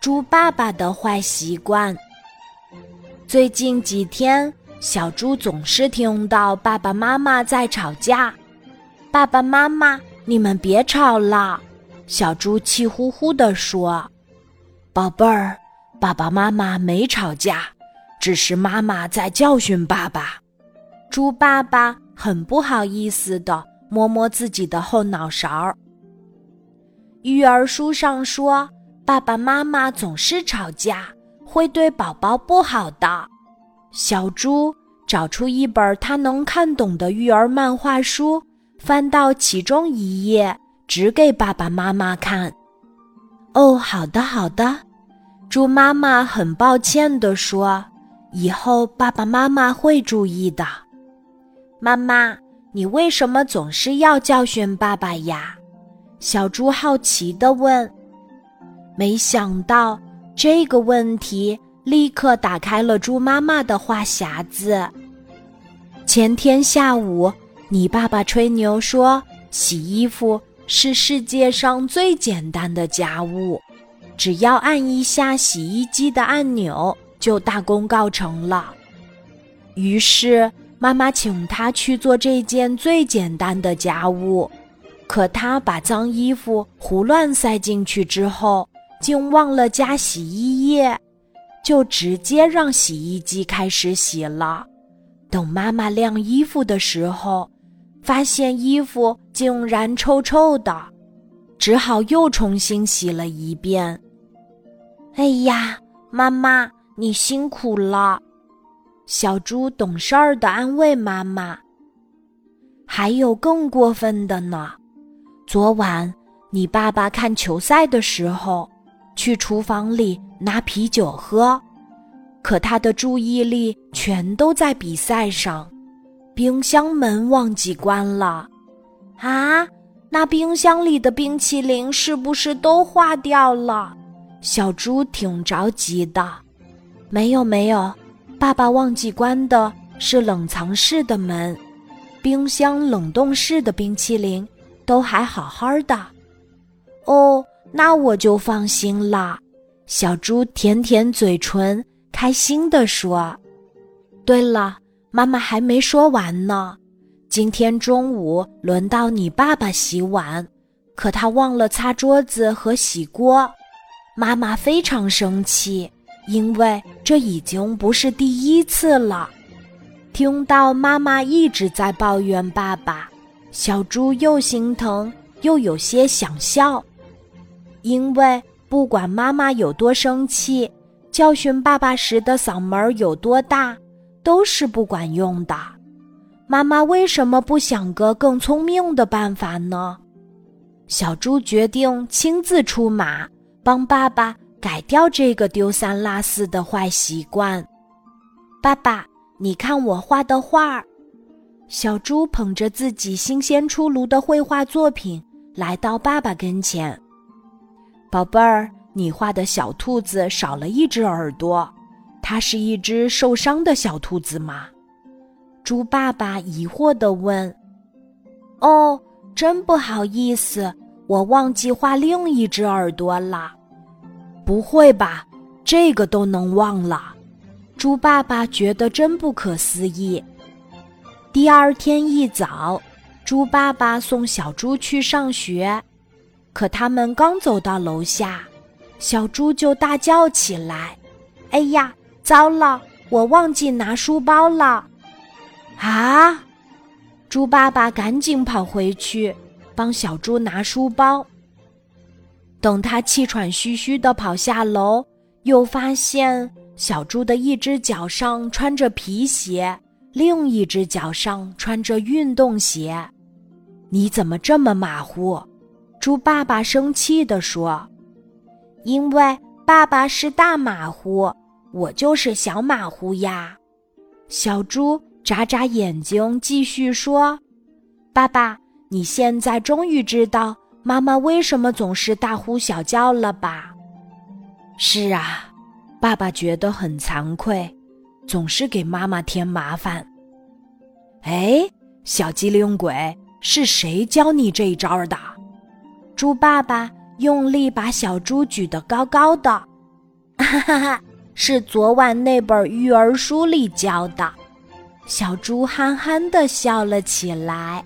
猪爸爸的坏习惯。最近几天，小猪总是听到爸爸妈妈在吵架。爸爸妈妈，你们别吵了！小猪气呼呼地说：“宝贝儿，爸爸妈妈没吵架，只是妈妈在教训爸爸。”猪爸爸很不好意思地摸摸自己的后脑勺。育儿书上说，爸爸妈妈总是吵架，会对宝宝不好的。小猪找出一本他能看懂的育儿漫画书。翻到其中一页，指给爸爸妈妈看。哦，好的，好的。猪妈妈很抱歉地说：“以后爸爸妈妈会注意的。”妈妈，你为什么总是要教训爸爸呀？小猪好奇地问。没想到这个问题立刻打开了猪妈妈的话匣子。前天下午。你爸爸吹牛说，洗衣服是世界上最简单的家务，只要按一下洗衣机的按钮就大功告成了。于是妈妈请他去做这件最简单的家务，可他把脏衣服胡乱塞进去之后，竟忘了加洗衣液，就直接让洗衣机开始洗了。等妈妈晾衣服的时候。发现衣服竟然臭臭的，只好又重新洗了一遍。哎呀，妈妈，你辛苦了！小猪懂事儿的安慰妈妈。还有更过分的呢，昨晚你爸爸看球赛的时候，去厨房里拿啤酒喝，可他的注意力全都在比赛上。冰箱门忘记关了，啊！那冰箱里的冰淇淋是不是都化掉了？小猪挺着急的。没有没有，爸爸忘记关的是冷藏室的门，冰箱冷冻室的冰淇淋都还好好的。哦，那我就放心了。小猪舔舔嘴唇，开心地说：“对了。”妈妈还没说完呢，今天中午轮到你爸爸洗碗，可他忘了擦桌子和洗锅，妈妈非常生气，因为这已经不是第一次了。听到妈妈一直在抱怨爸爸，小猪又心疼又有些想笑，因为不管妈妈有多生气，教训爸爸时的嗓门有多大。都是不管用的，妈妈为什么不想个更聪明的办法呢？小猪决定亲自出马，帮爸爸改掉这个丢三落四的坏习惯。爸爸，你看我画的画儿。小猪捧着自己新鲜出炉的绘画作品，来到爸爸跟前。宝贝儿，你画的小兔子少了一只耳朵。它是一只受伤的小兔子吗？猪爸爸疑惑地问。“哦，真不好意思，我忘记画另一只耳朵了。”“不会吧，这个都能忘了？”猪爸爸觉得真不可思议。第二天一早，猪爸爸送小猪去上学，可他们刚走到楼下，小猪就大叫起来：“哎呀！”糟了，我忘记拿书包了！啊！猪爸爸赶紧跑回去帮小猪拿书包。等他气喘吁吁地跑下楼，又发现小猪的一只脚上穿着皮鞋，另一只脚上穿着运动鞋。你怎么这么马虎？猪爸爸生气地说：“因为爸爸是大马虎。”我就是小马虎呀，小猪眨眨眼睛，继续说：“爸爸，你现在终于知道妈妈为什么总是大呼小叫了吧？”“是啊，爸爸觉得很惭愧，总是给妈妈添麻烦。”“哎，小机灵鬼，是谁教你这一招的？”猪爸爸用力把小猪举得高高的。哈哈哈，是昨晚那本育儿书里教的。”小猪憨憨地笑了起来。